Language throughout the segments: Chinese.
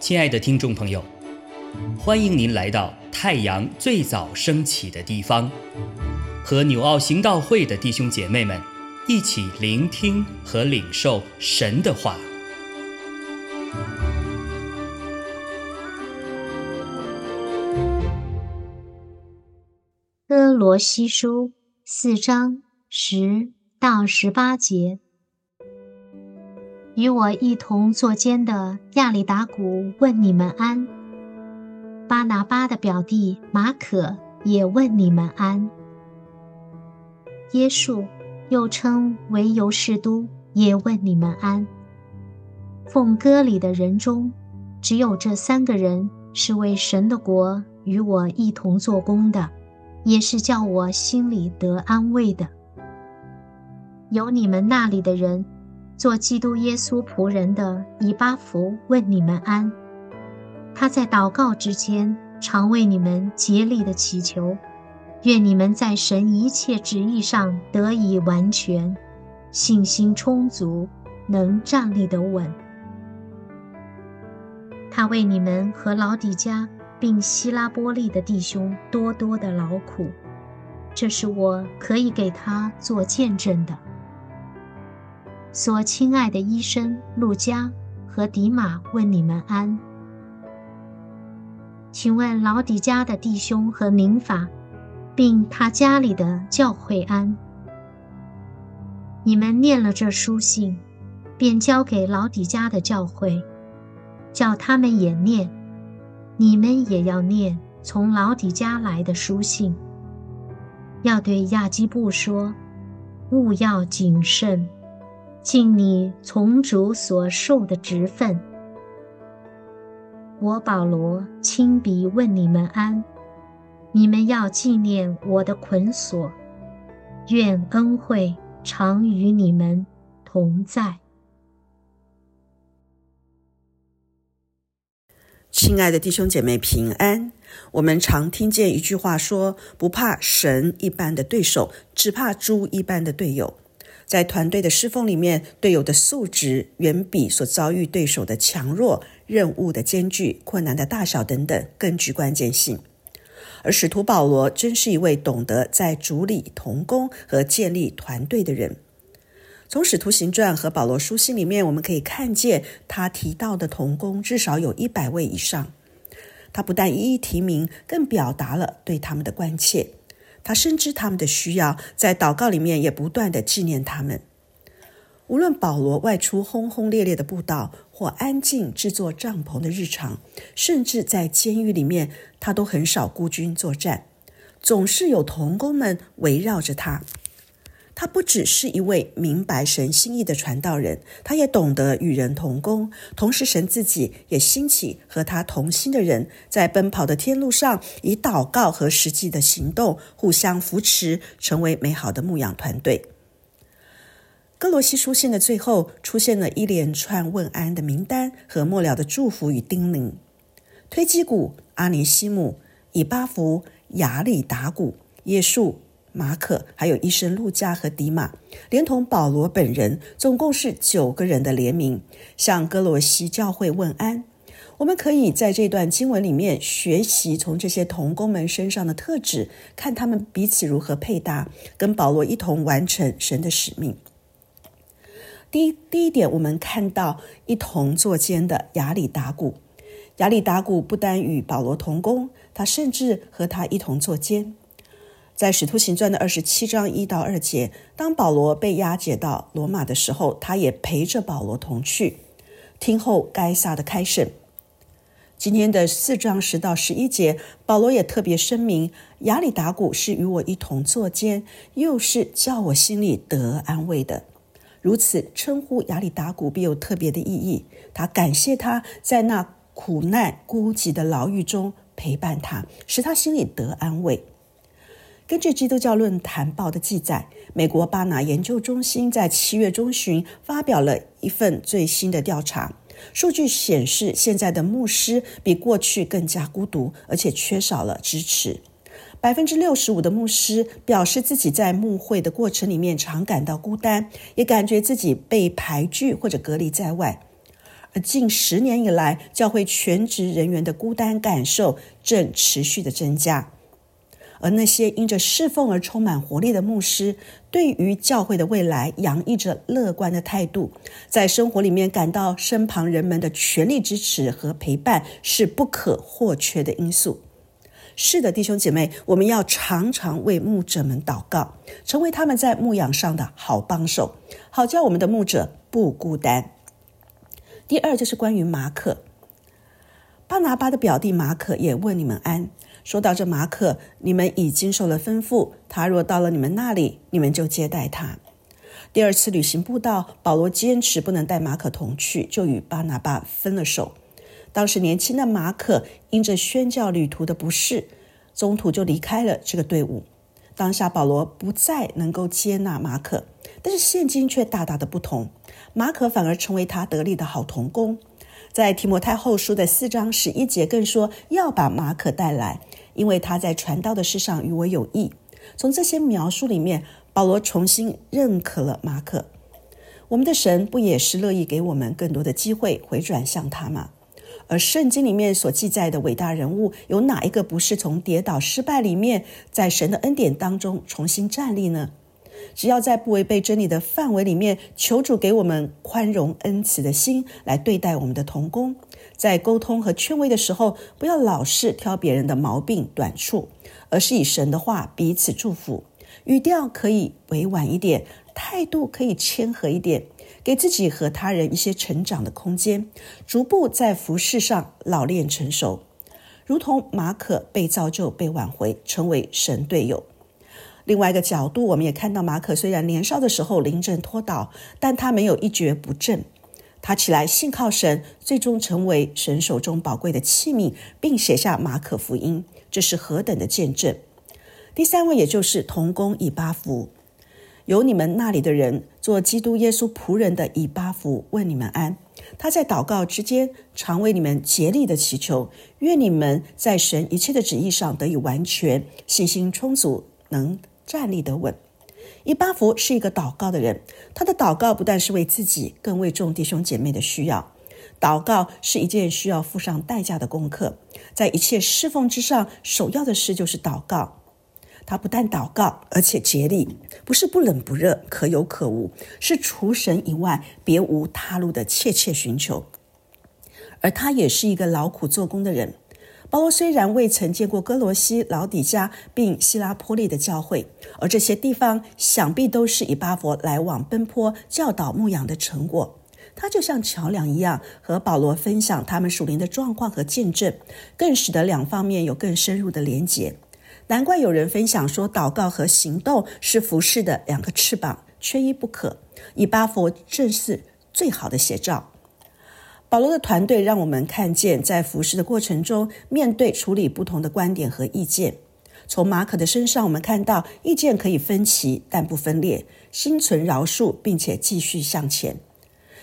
亲爱的听众朋友，欢迎您来到太阳最早升起的地方，和纽奥行道会的弟兄姐妹们一起聆听和领受神的话。哥罗西书四章十到十八节。与我一同坐监的亚里达古问你们安。巴拿巴的表弟马可也问你们安。耶稣又称为尤士都也问你们安。奉歌里的人中，只有这三个人是为神的国与我一同做工的，也是叫我心里得安慰的。有你们那里的人。做基督耶稣仆人的以巴弗问你们安。他在祷告之间，常为你们竭力的祈求，愿你们在神一切旨意上得以完全，信心充足，能站立得稳。他为你们和老底家并希拉波利的弟兄多多的劳苦，这是我可以给他做见证的。所亲爱的医生路加和迪马问你们安。请问老底家的弟兄和民法，并他家里的教会安。你们念了这书信，便交给老底家的教会，叫他们也念。你们也要念从老底家来的书信。要对亚基布说，勿要谨慎。尽你从主所受的职分。我保罗亲笔问你们安，你们要纪念我的捆锁，愿恩惠常与你们同在。亲爱的弟兄姐妹平安。我们常听见一句话说：“不怕神一般的对手，只怕猪一般的队友。”在团队的侍奉里面，队友的素质远比所遭遇对手的强弱、任务的艰巨、困难的大小等等更具关键性。而使徒保罗真是一位懂得在主里同工和建立团队的人。从使徒行传和保罗书信里面，我们可以看见他提到的同工至少有一百位以上。他不但一一提名，更表达了对他们的关切。他深知他们的需要，在祷告里面也不断的纪念他们。无论保罗外出轰轰烈烈的布道，或安静制作帐篷的日常，甚至在监狱里面，他都很少孤军作战，总是有童工们围绕着他。他不只是一位明白神心意的传道人，他也懂得与人同工。同时，神自己也兴起和他同心的人，在奔跑的天路上，以祷告和实际的行动互相扶持，成为美好的牧养团队。哥罗西书信的最后出现了一连串问安的名单和末了的祝福与叮咛。推基古、阿尼西姆、以巴弗、雅里达古、耶稣。马可，还有医生路加和迪马，连同保罗本人，总共是九个人的联名，向哥罗西教会问安。我们可以在这段经文里面学习从这些童工们身上的特质，看他们彼此如何配搭，跟保罗一同完成神的使命。第一，第一点，我们看到一同作监的亚里达古。亚里达古不单与保罗同工，他甚至和他一同作监。在《使徒行传》的二十七章一到二节，当保罗被押解到罗马的时候，他也陪着保罗同去听候该撒的开审。今天的四章十到十一节，保罗也特别声明，亚里达古是与我一同作监，又是叫我心里得安慰的。如此称呼亚里达古，必有特别的意义。他感谢他在那苦难孤寂的牢狱中陪伴他，使他心里得安慰。根据基督教论坛报的记载，美国巴拿研究中心在七月中旬发表了一份最新的调查数据，显示现在的牧师比过去更加孤独，而且缺少了支持。百分之六十五的牧师表示自己在牧会的过程里面常感到孤单，也感觉自己被排拒或者隔离在外。而近十年以来，教会全职人员的孤单感受正持续的增加。而那些因着侍奉而充满活力的牧师，对于教会的未来洋溢着乐观的态度，在生活里面感到身旁人们的全力支持和陪伴是不可或缺的因素。是的，弟兄姐妹，我们要常常为牧者们祷告，成为他们在牧养上的好帮手，好叫我们的牧者不孤单。第二就是关于马可，巴拿巴的表弟马可也问你们安。说到这马可，你们已经受了吩咐，他若到了你们那里，你们就接待他。第二次旅行步道，保罗坚持不能带马可同去，就与巴拿巴分了手。当时年轻的马可因着宣教旅途的不适，中途就离开了这个队伍。当下保罗不再能够接纳马可，但是现今却大大的不同，马可反而成为他得力的好同工。在提摩太后书的四章十一节更说要把马可带来，因为他在传道的事上与我有益。从这些描述里面，保罗重新认可了马可。我们的神不也是乐意给我们更多的机会回转向他吗？而圣经里面所记载的伟大人物，有哪一个不是从跌倒失败里面，在神的恩典当中重新站立呢？只要在不违背真理的范围里面，求主给我们宽容恩慈的心来对待我们的同工，在沟通和劝慰的时候，不要老是挑别人的毛病短处，而是以神的话彼此祝福，语调可以委婉一点，态度可以谦和一点。给自己和他人一些成长的空间，逐步在服饰上老练成熟，如同马可被造就、被挽回，成为神队友。另外一个角度，我们也看到马可虽然年少的时候临阵脱倒，但他没有一蹶不振，他起来信靠神，最终成为神手中宝贵的器皿，并写下马可福音，这是何等的见证！第三位，也就是童工以巴弗。有你们那里的人做基督耶稣仆人的以巴弗问你们安。他在祷告之间常为你们竭力的祈求，愿你们在神一切的旨意上得以完全，信心充足，能站立得稳。以巴弗是一个祷告的人，他的祷告不但是为自己，更为众弟兄姐妹的需要。祷告是一件需要付上代价的功课，在一切侍奉之上，首要的事就是祷告。他不但祷告，而且竭力，不是不冷不热，可有可无，是除神以外别无他路的切切寻求。而他也是一个劳苦做工的人。保罗虽然未曾见过哥罗西、老底加并希拉波利的教会，而这些地方想必都是以巴佛来往奔波、教导牧养的成果。他就像桥梁一样，和保罗分享他们属灵的状况和见证，更使得两方面有更深入的连结。难怪有人分享说，祷告和行动是服饰的两个翅膀，缺一不可。以巴佛正是最好的写照。保罗的团队让我们看见，在服侍的过程中，面对处理不同的观点和意见。从马可的身上，我们看到意见可以分歧，但不分裂，心存饶恕，并且继续向前。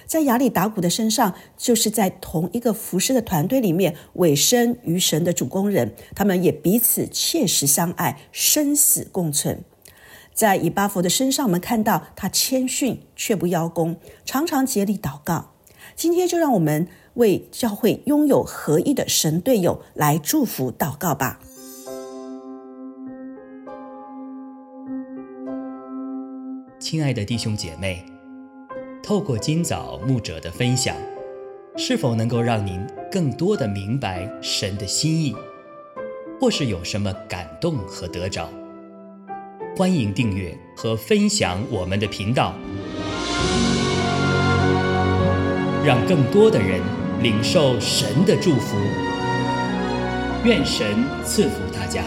在亚里达古的身上，就是在同一个服侍的团队里面，委身于神的主工人，他们也彼此切实相爱，生死共存。在以巴佛的身上，我们看到他谦逊却不邀功，常常竭力祷告。今天就让我们为教会拥有合一的神队友来祝福祷告吧，亲爱的弟兄姐妹。透过今早牧者的分享，是否能够让您更多的明白神的心意，或是有什么感动和得着？欢迎订阅和分享我们的频道，让更多的人领受神的祝福。愿神赐福大家。